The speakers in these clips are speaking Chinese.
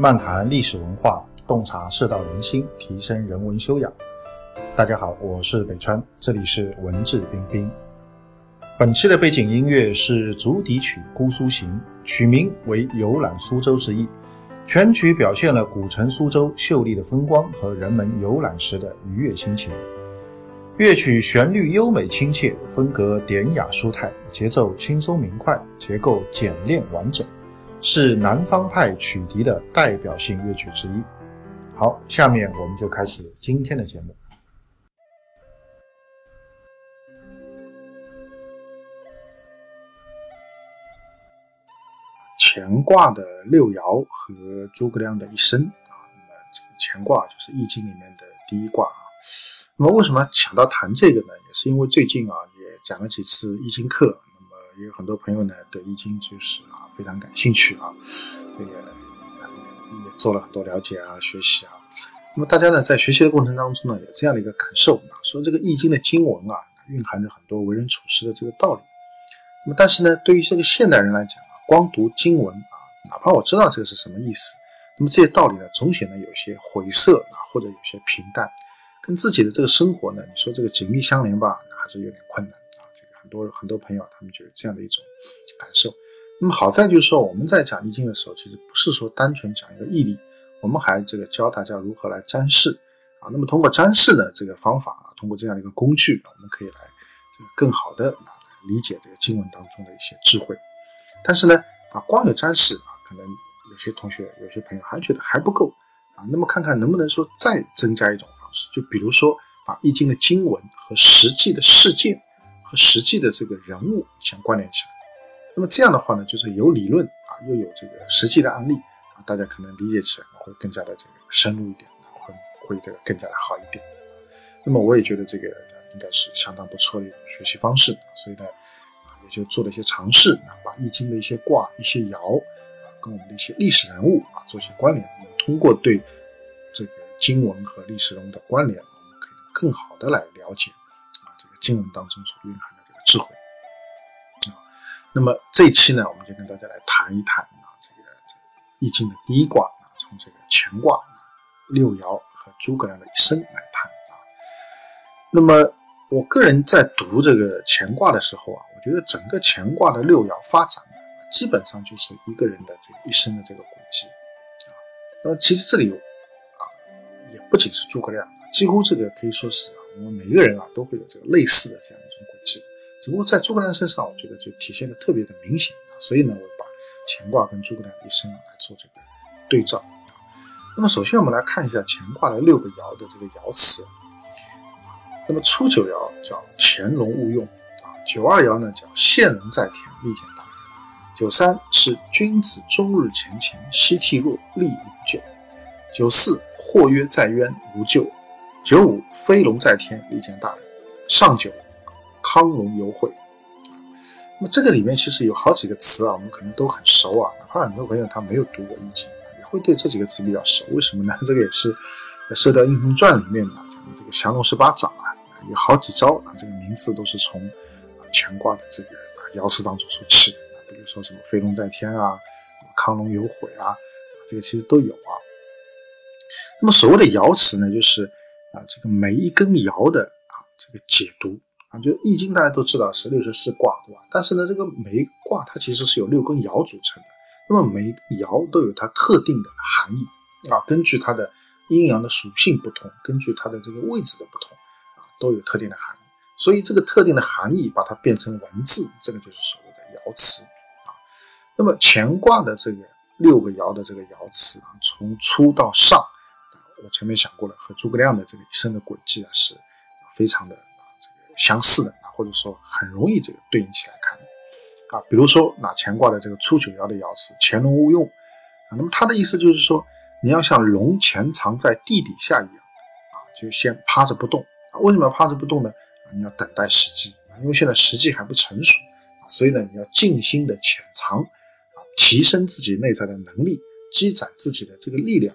漫谈历史文化，洞察世道人心，提升人文修养。大家好，我是北川，这里是文质彬彬。本期的背景音乐是竹笛曲《姑苏行》，曲名为游览苏州之意。全曲表现了古城苏州秀丽的风光和人们游览时的愉悦心情。乐曲旋律优美亲切，风格典雅舒泰，节奏轻松明快，结构简练完整，是南方派曲笛的代表性乐曲之一。好，下面我们就开始今天的节目。乾卦的六爻和诸葛亮的一生啊，那么这个乾卦就是易经里面的第一卦啊。那么为什么想到谈这个呢？也是因为最近啊，也讲了几次易经课，也有很多朋友呢对易经就是啊非常感兴趣啊，这个也做了很多了解啊、学习啊。那么大家呢在学习的过程当中呢，有这样的一个感受啊，说这个易经的经文啊，蕴含着很多为人处事的这个道理。那么但是呢，对于这个现代人来讲啊，光读经文啊，哪怕我知道这个是什么意思，那么这些道理呢，总显得有些晦涩啊，或者有些平淡。跟自己的这个生活呢，你说这个紧密相连吧，还是有点困难。很多很多朋友他们就有这样的一种感受。那么好在就是说，我们在讲易经的时候，其实不是说单纯讲一个义理，我们还这个教大家如何来占筮啊。那么通过占筮的这个方法啊，通过这样的一个工具，我们可以来更好的啊理解这个经文当中的一些智慧。但是呢，啊光有占筮啊，可能有些同学有些朋友还觉得还不够啊。那么看看能不能说再增加一种方式。就比如说，把《易经》的经文和实际的事件和实际的这个人物相关联起来，那么这样的话呢，就是有理论啊，又有这个实际的案例啊，大家可能理解起来会更加的这个深入一点，会会这个更加的好一点。那么我也觉得这个应该是相当不错的一种学习方式，所以呢，啊，也就做了一些尝试啊，把《易经》的一些卦、一些爻啊，跟我们的一些历史人物啊做一些关联，通过对这个。经文和历史中的关联，我们可以更好的来了解经文当中所蕴含的这个智慧啊。那么这一期呢，我们就跟大家来谈一谈啊这个易经的第一卦啊，从这个乾卦六爻和诸葛亮的一生来谈啊。那么我个人在读这个乾卦的时候啊，我觉得整个乾卦的六爻发展基本上就是一个人的这个一生的这个轨迹啊。那么其实这里有。也不仅是诸葛亮，几乎这个可以说是，我们每一个人啊都会有这个类似的这样一种轨迹，只不过在诸葛亮身上，我觉得就体现的特别的明显啊。所以呢，我把乾卦跟诸葛亮一生来做这个对照。那么首先我们来看一下乾卦的六个爻的这个爻辞。那么初九爻叫潜龙勿用啊，九二爻呢叫现龙在田，利见大人。九三是君子终日前乾，夕惕若，利无咎。九四。或曰在渊无咎。九五飞龙在天，利见大人。上九康龙有悔。那么这个里面其实有好几个词啊，我们可能都很熟啊，哪怕很多朋友他没有读过易经，也会对这几个词比较熟。为什么呢？这个也是《射雕英雄传》里面啊，讲的这个降龙十八掌啊，有好几招啊，这个名字都是从啊乾卦的这个爻辞当中所起的。比如说什么飞龙在天啊，康龙有悔啊，这个其实都有啊。那么所谓的爻辞呢，就是啊，这个每一根爻的啊这个解读啊，就易经大家都知道是六十四卦，对吧？但是呢，这个每一卦它其实是由六根爻组成的。那么每爻都有它特定的含义啊，根据它的阴阳的属性不同，根据它的这个位置的不同啊，都有特定的含义。所以这个特定的含义把它变成文字，这个就是所谓的爻辞啊。那么乾卦的这个六个爻的这个爻辞啊，从初到上。我前面讲过了，和诸葛亮的这个一生的轨迹啊，是非常的啊这个相似的啊，或者说很容易这个对应起来看啊。比如说那乾卦的这个初九爻的爻辞“潜龙勿用”啊，那么它的意思就是说，你要像龙潜藏在地底下一样啊，就先趴着不动啊。为什么要趴着不动呢？啊，你要等待时机啊，因为现在时机还不成熟啊，所以呢，你要静心的潜藏啊，提升自己内在的能力，积攒自己的这个力量。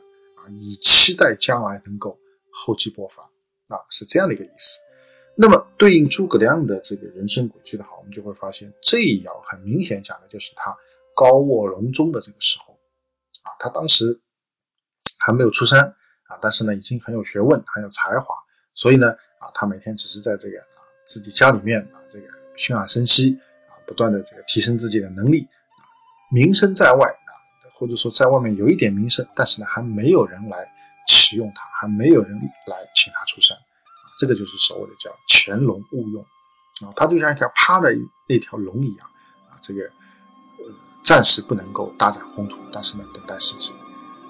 以期待将来能够厚积薄发啊，是这样的一个意思。那么对应诸葛亮的这个人生轨迹的话，我们就会发现这一爻很明显讲的就是他高卧龙中的这个时候啊，他当时还没有出山啊，但是呢，已经很有学问，很有才华，所以呢，啊，他每天只是在这个啊自己家里面啊这个休养生息啊，不断的这个提升自己的能力，名声在外，或者说在外面有一点名声，但是呢，还没有人来启用他，还没有人来请他出山，啊，这个就是所谓的叫潜龙勿用啊，他就像一条趴的那条龙一样啊，这个呃暂时不能够大展宏图，但是呢，等待时机。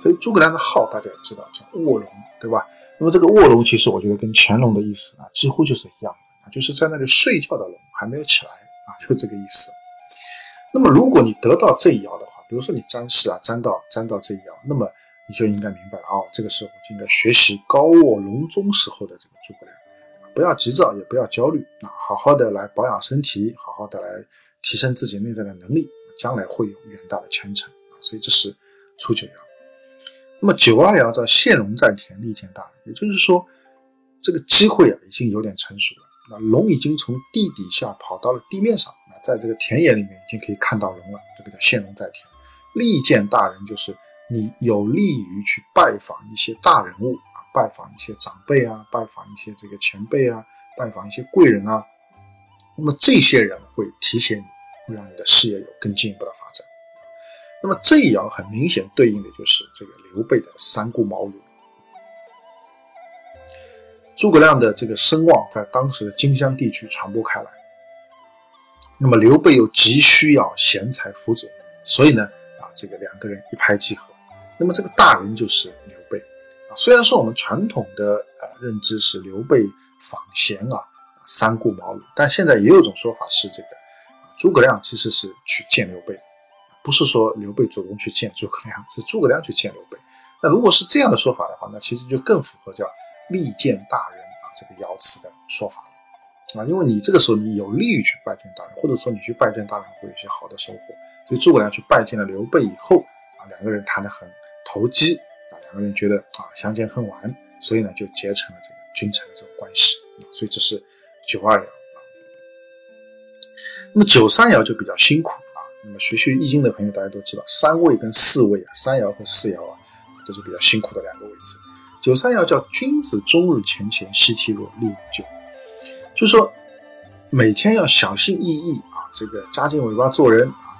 所以诸葛亮的号大家也知道叫卧龙，对吧？那么这个卧龙其实我觉得跟乾隆的意思啊几乎就是一样的啊，就是在那里睡觉的龙还没有起来啊，就这个意思。那么如果你得到这一爻的话，比如说你占筮啊占到占到这一爻，那么你就应该明白了哦，这个时候就应该学习高卧龙中时候的这个诸葛亮，不要急躁，也不要焦虑啊，好好的来保养身体，好好的来提升自己内在的能力，将来会有远大的前程啊。所以这是初九爻。那么九二爻叫现龙在田，利见大人，也就是说，这个机会啊已经有点成熟了。那龙已经从地底下跑到了地面上，那在这个田野里面已经可以看到龙了。这个叫现龙在田，利见大人，就是你有利于去拜访一些大人物啊，拜访一些长辈啊，拜访一些这个前辈啊，拜访一些贵人啊。那么这些人会提携你，会让你的事业有更进一步的发展。那么这一爻很明显对应的就是这个刘备的三顾茅庐。诸葛亮的这个声望在当时的荆襄地区传播开来，那么刘备又急需要贤才辅佐，所以呢，这个两个人一拍即合。那么这个大人就是刘备啊。虽然说我们传统的呃认知是刘备访贤啊，三顾茅庐，但现在也有一种说法是这个诸葛亮其实是去见刘备。不是说刘备主动去见诸葛亮，是诸葛亮去见刘备。那如果是这样的说法的话，那其实就更符合叫利见大人啊这个爻辞的说法了啊。因为你这个时候你有利于去拜见大人，或者说你去拜见大人会有一些好的收获。所以诸葛亮去拜见了刘备以后啊，两个人谈得很投机啊，两个人觉得啊相见恨晚，所以呢就结成了这个君臣的这种关系。所以这是九二爻。那么九三爻就比较辛苦啊。那么学学易经的朋友，大家都知道，三位跟四位啊，三爻和四爻啊，都是比较辛苦的两个位置。九三爻叫君子终日乾乾，夕惕若，立无咎。就说每天要小心翼翼啊，这个夹紧尾巴做人啊，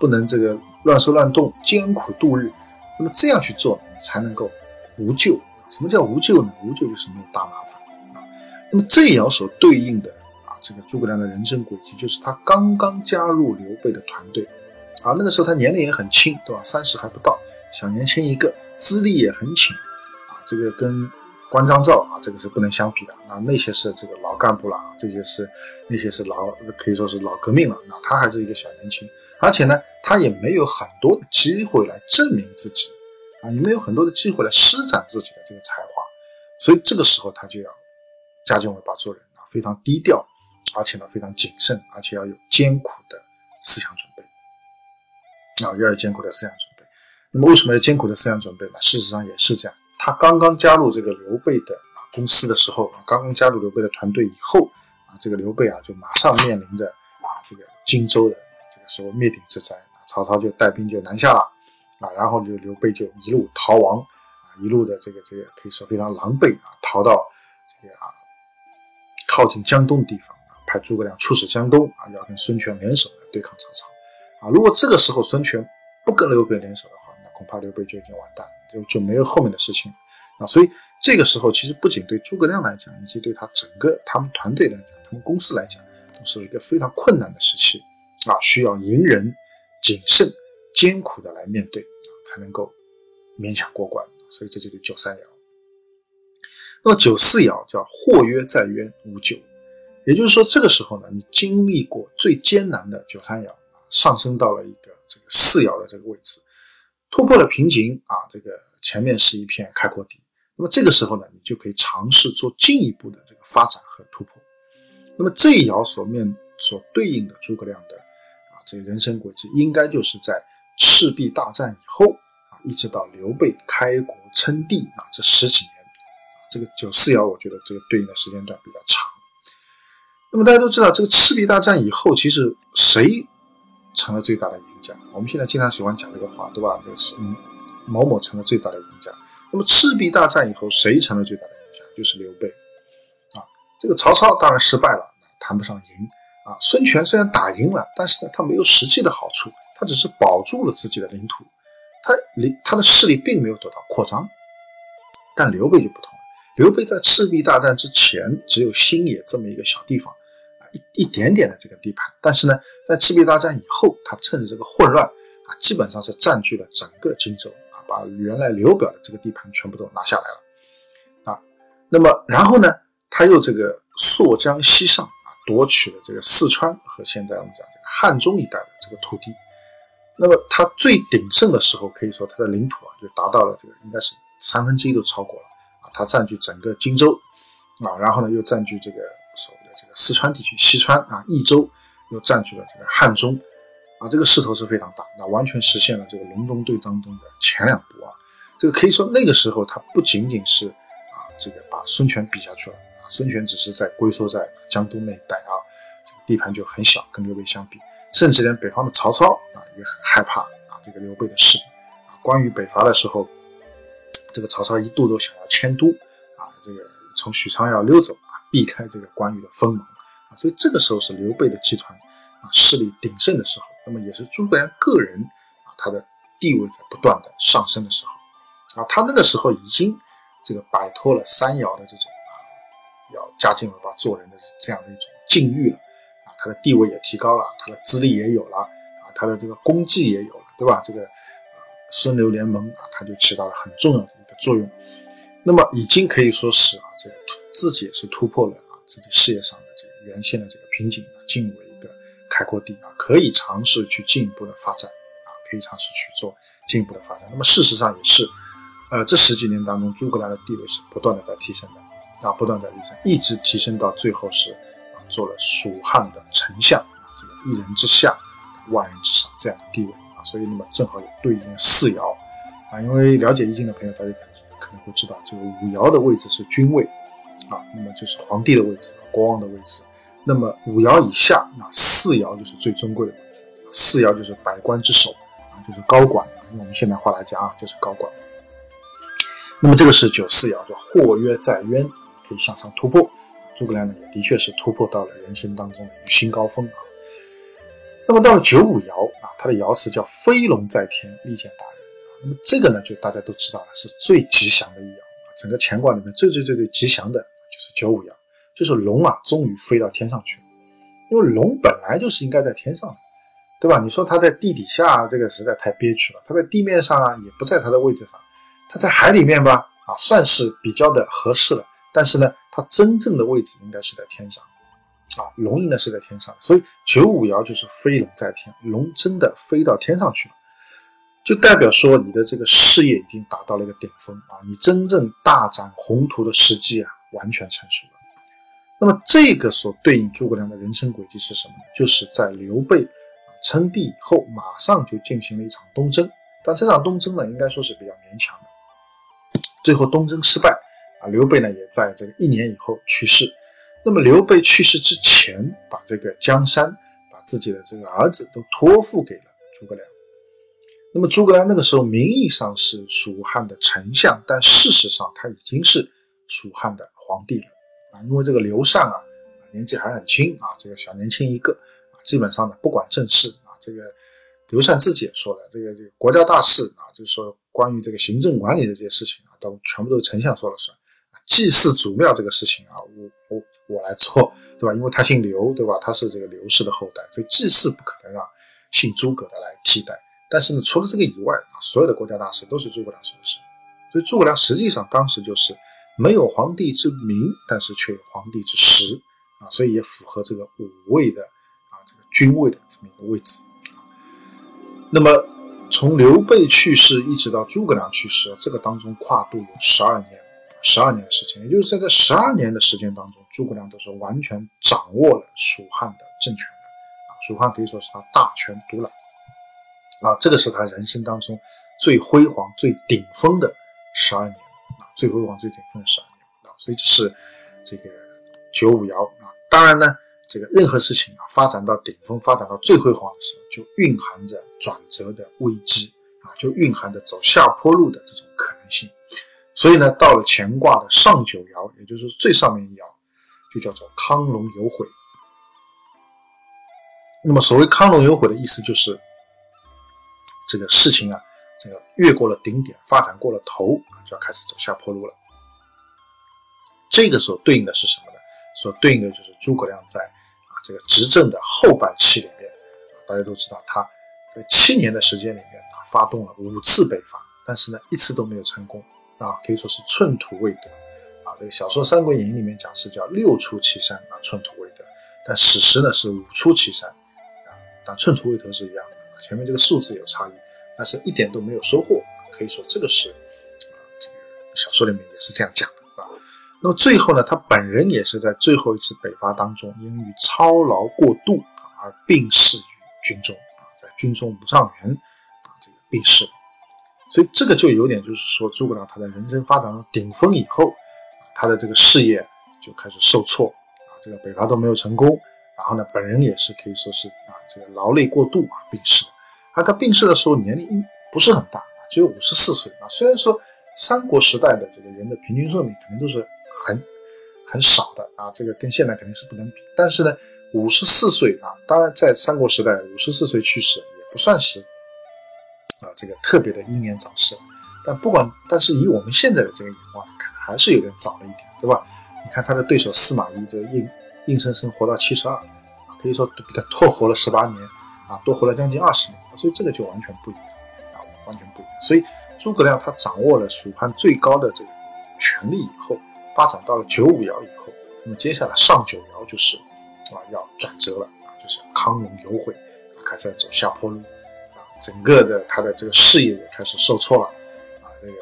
不能这个乱说乱动，艰苦度日。那么这样去做，才能够无咎。什么叫无咎呢？无咎就是没有大麻烦。那么这爻所对应的啊。这个诸葛亮的人生轨迹，就是他刚刚加入刘备的团队，啊，那个时候他年龄也很轻，对吧？三十还不到，小年轻一个，资历也很浅，啊，这个跟关张赵啊，这个是不能相比的，啊，那些是这个老干部了，这些是那些是老可以说是老革命了，那他还是一个小年轻，而且呢，他也没有很多的机会来证明自己，啊，也没有很多的机会来施展自己的这个才华，所以这个时候他就要夹紧尾巴做人啊，非常低调。而且呢，非常谨慎，而且要有艰苦的思想准备啊，要有艰苦的思想准备。那么，为什么要艰苦的思想准备呢？事实上也是这样。他刚刚加入这个刘备的啊公司的时候，刚刚加入刘备的团队以后啊，这个刘备啊就马上面临着啊这个荆州的这个时候灭顶之灾，曹操就带兵就南下了啊，然后就刘备就一路逃亡啊，一路的这个这个可以说非常狼狈啊，逃到这个啊靠近江东的地方啊。派诸葛亮出使江东啊，要跟孙权联手来对抗曹操啊。如果这个时候孙权不跟刘备联手的话，那恐怕刘备就已经完蛋，就就没有后面的事情啊。所以这个时候其实不仅对诸葛亮来讲，以及对他整个他们团队来讲，他们公司来讲，都是一个非常困难的时期啊，需要隐忍、谨慎、艰苦的来面对，才能够勉强过关。所以这就是九三爻。那么九四爻叫或曰在渊，无咎。也就是说，这个时候呢，你经历过最艰难的九三爻上升到了一个这个四爻的这个位置，突破了瓶颈啊，这个前面是一片开阔地。那么这个时候呢，你就可以尝试做进一步的这个发展和突破。那么这一爻所面所对应的诸葛亮的这个人生轨迹，应该就是在赤壁大战以后啊，一直到刘备开国称帝啊这十几年，这个九四爻，我觉得这个对应的时间段比较长。那么大家都知道，这个赤壁大战以后，其实谁成了最大的赢家？我们现在经常喜欢讲这个话，对吧？就是，某某成了最大的赢家。那么赤壁大战以后，谁成了最大的赢家？就是刘备啊。这个曹操当然失败了，谈不上赢啊。孙权虽然打赢了，但是呢，他没有实际的好处，他只是保住了自己的领土，他领他的势力并没有得到扩张。但刘备就不同了，刘备在赤壁大战之前只有新野这么一个小地方啊，一一点点的这个地盘，但是呢，在赤壁大战以后，他趁着这个混乱啊，基本上是占据了整个荆州啊。把原来刘表的这个地盘全部都拿下来了，啊，那么然后呢，他又这个溯江西上，夺取了这个四川和现在我们讲这个汉中一带的这个土地。那么他最鼎盛的时候，可以说他的领土啊就达到了这个应该是三分之一都超过了啊，他占据整个荆州啊，然后呢又占据这个所谓的这个四川地区西川啊，益州又占据了这个汉中。啊，这个势头是非常大，那完全实现了这个隆中对张东的前两步啊。这个可以说那个时候他不仅仅是啊，这个把孙权比下去了，孙权只是在龟缩在江东那一带啊，这个地盘就很小，跟刘备相比，甚至连北方的曹操啊也很害怕啊这个刘备的势力啊。关羽北伐的时候，这个曹操一度都想要迁都啊，这个从许昌要溜走啊，避开这个关羽的锋芒啊。所以这个时候是刘备的集团啊势力鼎盛的时候。那么也是诸葛亮个人啊，他的地位在不断的上升的时候啊，他那个时候已经这个摆脱了三爻的这种要家境为拔做人的这样的一种境遇了啊，他的地位也提高了，他的资历也有了啊，他的这个功绩也有了，对吧？这个孙刘联盟啊，他就起到了很重要的一个作用。那么已经可以说是啊，这个自己也是突破了啊自己事业上的这个原先的这个瓶颈，进入了一个。开阔地啊，可以尝试去进一步的发展啊，可以尝试去做进一步的发展。那么事实上也是，呃，这十几年当中，诸葛亮的地位是不断的在提升的啊，不断在提升，一直提升到最后是啊，做了蜀汉的丞相啊，这个一人之下，万人之上这样的地位啊。所以那么正好有对应四爻啊，因为了解易经的朋友大家可能会知道，这个五爻的位置是君位啊，那么就是皇帝的位置，国王的位置。那么五爻以下，那四爻就是最尊贵的位置。四爻就是百官之首啊，就是高管。用我们现代话来讲啊，就是高管。那么这个是九四爻，叫或曰在渊，可以向上突破。诸葛亮呢，也的确是突破到了人生当中的一个新高峰啊。那么到了九五爻啊，它的爻辞叫飞龙在天，利见大人。那么这个呢，就大家都知道了，是最吉祥的一爻啊。整个乾卦里面最最最最吉祥的就是九五爻。就是龙啊，终于飞到天上去了。因为龙本来就是应该在天上的，对吧？你说它在地底下，这个实在太憋屈了。它在地面上啊，也不在它的位置上。它在海里面吧，啊，算是比较的合适了。但是呢，它真正的位置应该是在天上，啊，龙应该是在天上。所以九五爻就是飞龙在天，龙真的飞到天上去了，就代表说你的这个事业已经达到了一个顶峰啊，你真正大展宏图的时机啊，完全成熟了。那么这个所对应诸葛亮的人生轨迹是什么呢？就是在刘备称帝以后，马上就进行了一场东征。但这场东征呢，应该说是比较勉强的。最后东征失败啊，刘备呢也在这个一年以后去世。那么刘备去世之前，把这个江山，把自己的这个儿子都托付给了诸葛亮。那么诸葛亮那个时候名义上是蜀汉的丞相，但事实上他已经是蜀汉的皇帝了。啊，因为这个刘禅啊，年纪还很轻啊，这个小年轻一个啊，基本上呢不管政事啊，这个刘禅自己也说了，这个这个国家大事啊，就是说关于这个行政管理的这些事情啊，都全部都是丞相说了算。祭祀祖庙这个事情啊，我我我来做，对吧？因为他姓刘，对吧？他是这个刘氏的后代，所以祭祀不可能让姓诸葛的来替代。但是呢，除了这个以外啊，所有的国家大事都是诸葛亮说的事。所以诸葛亮实际上当时就是。没有皇帝之名，但是却有皇帝之实啊，所以也符合这个五位的啊这个君位的这么一个位置。那么从刘备去世一直到诸葛亮去世，这个当中跨度有十二年，十二年的时间，也就是在这十二年的时间当中，诸葛亮都是完全掌握了蜀汉的政权的啊，蜀汉可以说是他大权独揽啊，这个是他人生当中最辉煌、最顶峰的十二年啊。最辉煌、最顶峰的十二年啊，所以这是这个九五爻啊。当然呢，这个任何事情啊，发展到顶峰、发展到最辉煌的时候，就蕴含着转折的危机啊，就蕴含着走下坡路的这种可能性。所以呢，到了乾卦的上九爻，也就是最上面一爻，就叫做康龙有悔。那么所谓康龙有悔的意思就是，这个事情啊，这个越过了顶点，发展过了头，就要开始走下坡路了。这个时候对应的是什么呢？所对应的就是诸葛亮在啊这个执政的后半期里面，大家都知道他在七年的时间里面，他发动了五次北伐，但是呢一次都没有成功啊，可以说是寸土未得啊。这个小说《三国演义》里面讲是叫六出祁山啊，寸土未得，但史实呢是五出祁山。啊，但寸土未得是一样的，前面这个数字有差异，但是一点都没有收获，可以说这个是啊，这个小说里面也是这样讲的啊。那么最后呢，他本人也是在最后一次北伐当中，因于操劳过度而病逝于军中啊，在军中无上元啊，这个病逝。所以这个就有点就是说，诸葛亮他在人生发展到顶峰以后，他的这个事业就开始受挫啊，这个北伐都没有成功。然后呢，本人也是可以说是啊，这个劳累过度啊，病逝。他他病逝的时候年龄不是很大，只有五十四岁啊。虽然说三国时代的这个人的平均寿命肯定都是很很少的啊，这个跟现在肯定是不能比。但是呢，五十四岁啊，当然在三国时代五十四岁去世也不算是啊这个特别的英年早逝。但不管，但是以我们现在的这个眼光看，还是有点早了一点，对吧？你看他的对手司马懿就硬。硬生生活到七十二，可以说比他多活了十八年，啊，多活了将近二十年，所以这个就完全不一样，啊，完全不一样。所以诸葛亮他掌握了蜀汉最高的这个权力以后，发展到了九五爻以后，那么接下来上九爻就是啊要转折了，啊，就是康龙有悔，开始走下坡路，整个的他的这个事业也开始受挫了，啊，这个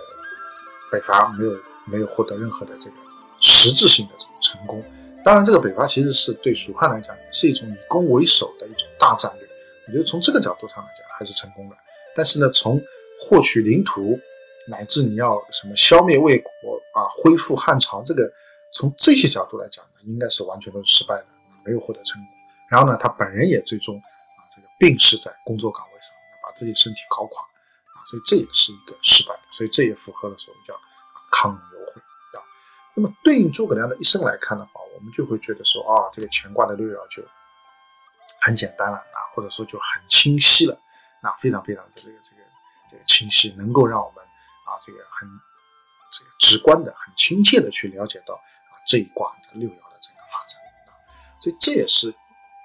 北伐没有没有获得任何的这个实质性的成功。当然，这个北伐其实是对蜀汉来讲，是一种以攻为守的一种大战略。我觉得从这个角度上来讲，还是成功的。但是呢，从获取领土，乃至你要什么消灭魏国啊，恢复汉朝，这个从这些角度来讲呢，应该是完全都是失败的，没有获得成功。然后呢，他本人也最终啊，这个病逝在工作岗位上，自己身体搞垮啊，所以这也是一个失败。所以这也符合了所谓叫康有。那么对应诸葛亮的一生来看的话，我们就会觉得说啊，这个乾卦的六爻就很简单了啊，或者说就很清晰了，那非常非常的这个这个这个清晰，能够让我们啊这个很这个直观的、很亲切的去了解到啊这一卦的六爻的这个发展啊，所以这也是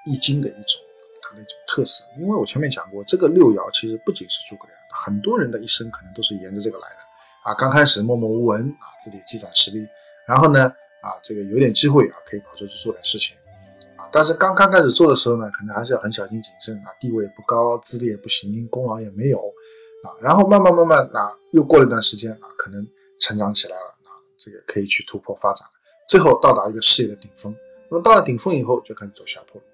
易经的一种的一种特色。因为我前面讲过，这个六爻其实不仅是诸葛亮，很多人的一生可能都是沿着这个来的啊，刚开始默默无闻啊，自己积攒实力。然后呢，啊，这个有点机会啊，可以跑出去做点事情，啊，但是刚刚开始做的时候呢，可能还是要很小心谨慎啊，地位不高，资历也不行，功劳也没有，啊，然后慢慢慢慢啊，又过了一段时间啊，可能成长起来了啊，这个可以去突破发展，最后到达一个事业的顶峰。那么到了顶峰以后，就开始走下坡路，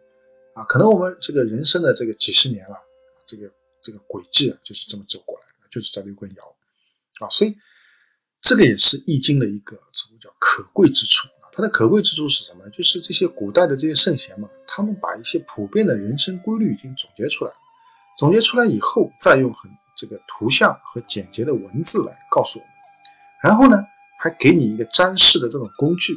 啊，可能我们这个人生的这个几十年了，这个这个轨迹啊，就是这么走过来的，就是在六根爻，啊，所以。这个也是《易经》的一个什么叫可贵之处啊？它的可贵之处是什么？就是这些古代的这些圣贤嘛，他们把一些普遍的人生规律已经总结出来，总结出来以后，再用很这个图像和简洁的文字来告诉我们，然后呢，还给你一个占筮的这种工具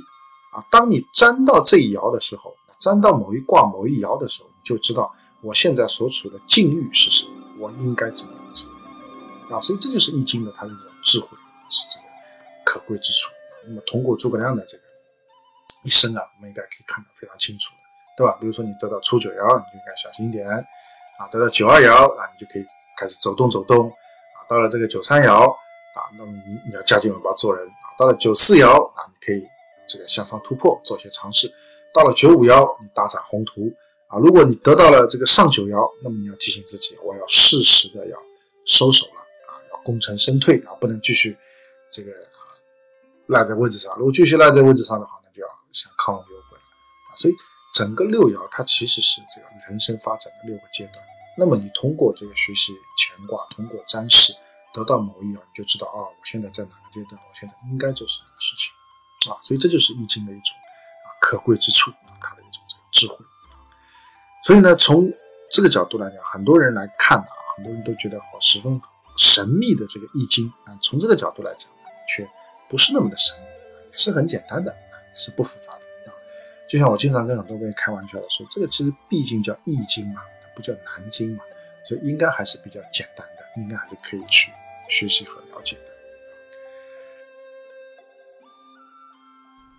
啊。当你占到这一爻的时候，占到某一卦某一爻的时候，你就知道我现在所处的境遇是什么，我应该怎么做啊？所以这就是《易经》的它的一种智慧，是这个。可贵之处，那么通过诸葛亮的这个一生啊，我们应该可以看得非常清楚，对吧？比如说你得到初九爻，你就应该小心一点啊；得到九二爻啊，你就可以开始走动走动啊；到了这个九三爻啊，那么你你要加紧尾巴做人啊；到了九四爻啊，你可以这个向上突破，做一些尝试；到了九五爻，你大展宏图啊。如果你得到了这个上九爻，那么你要提醒自己，我要适时的要收手了啊，要功成身退啊，不能继续这个。赖在位置上，如果继续赖在位置上的话，那就要向亢龙有悔了啊！所以整个六爻它其实是这个人生发展的六个阶段。那么你通过这个学习乾卦，通过占筮，得到某一爻，你就知道啊，我现在在哪个阶段，我现在应该做什么事情啊！所以这就是易经的一种可贵之处，它的一种这个智慧。所以呢，从这个角度来讲，很多人来看啊，很多人都觉得好十分神秘的这个易经啊，从这个角度来讲，却。不是那么的神秘，也，是很简单的，也是不复杂的啊。就像我经常跟很多位开玩笑的说，这个其实毕竟叫易经嘛，不叫难经嘛，所以应该还是比较简单的，应该还是可以去学习和了解的。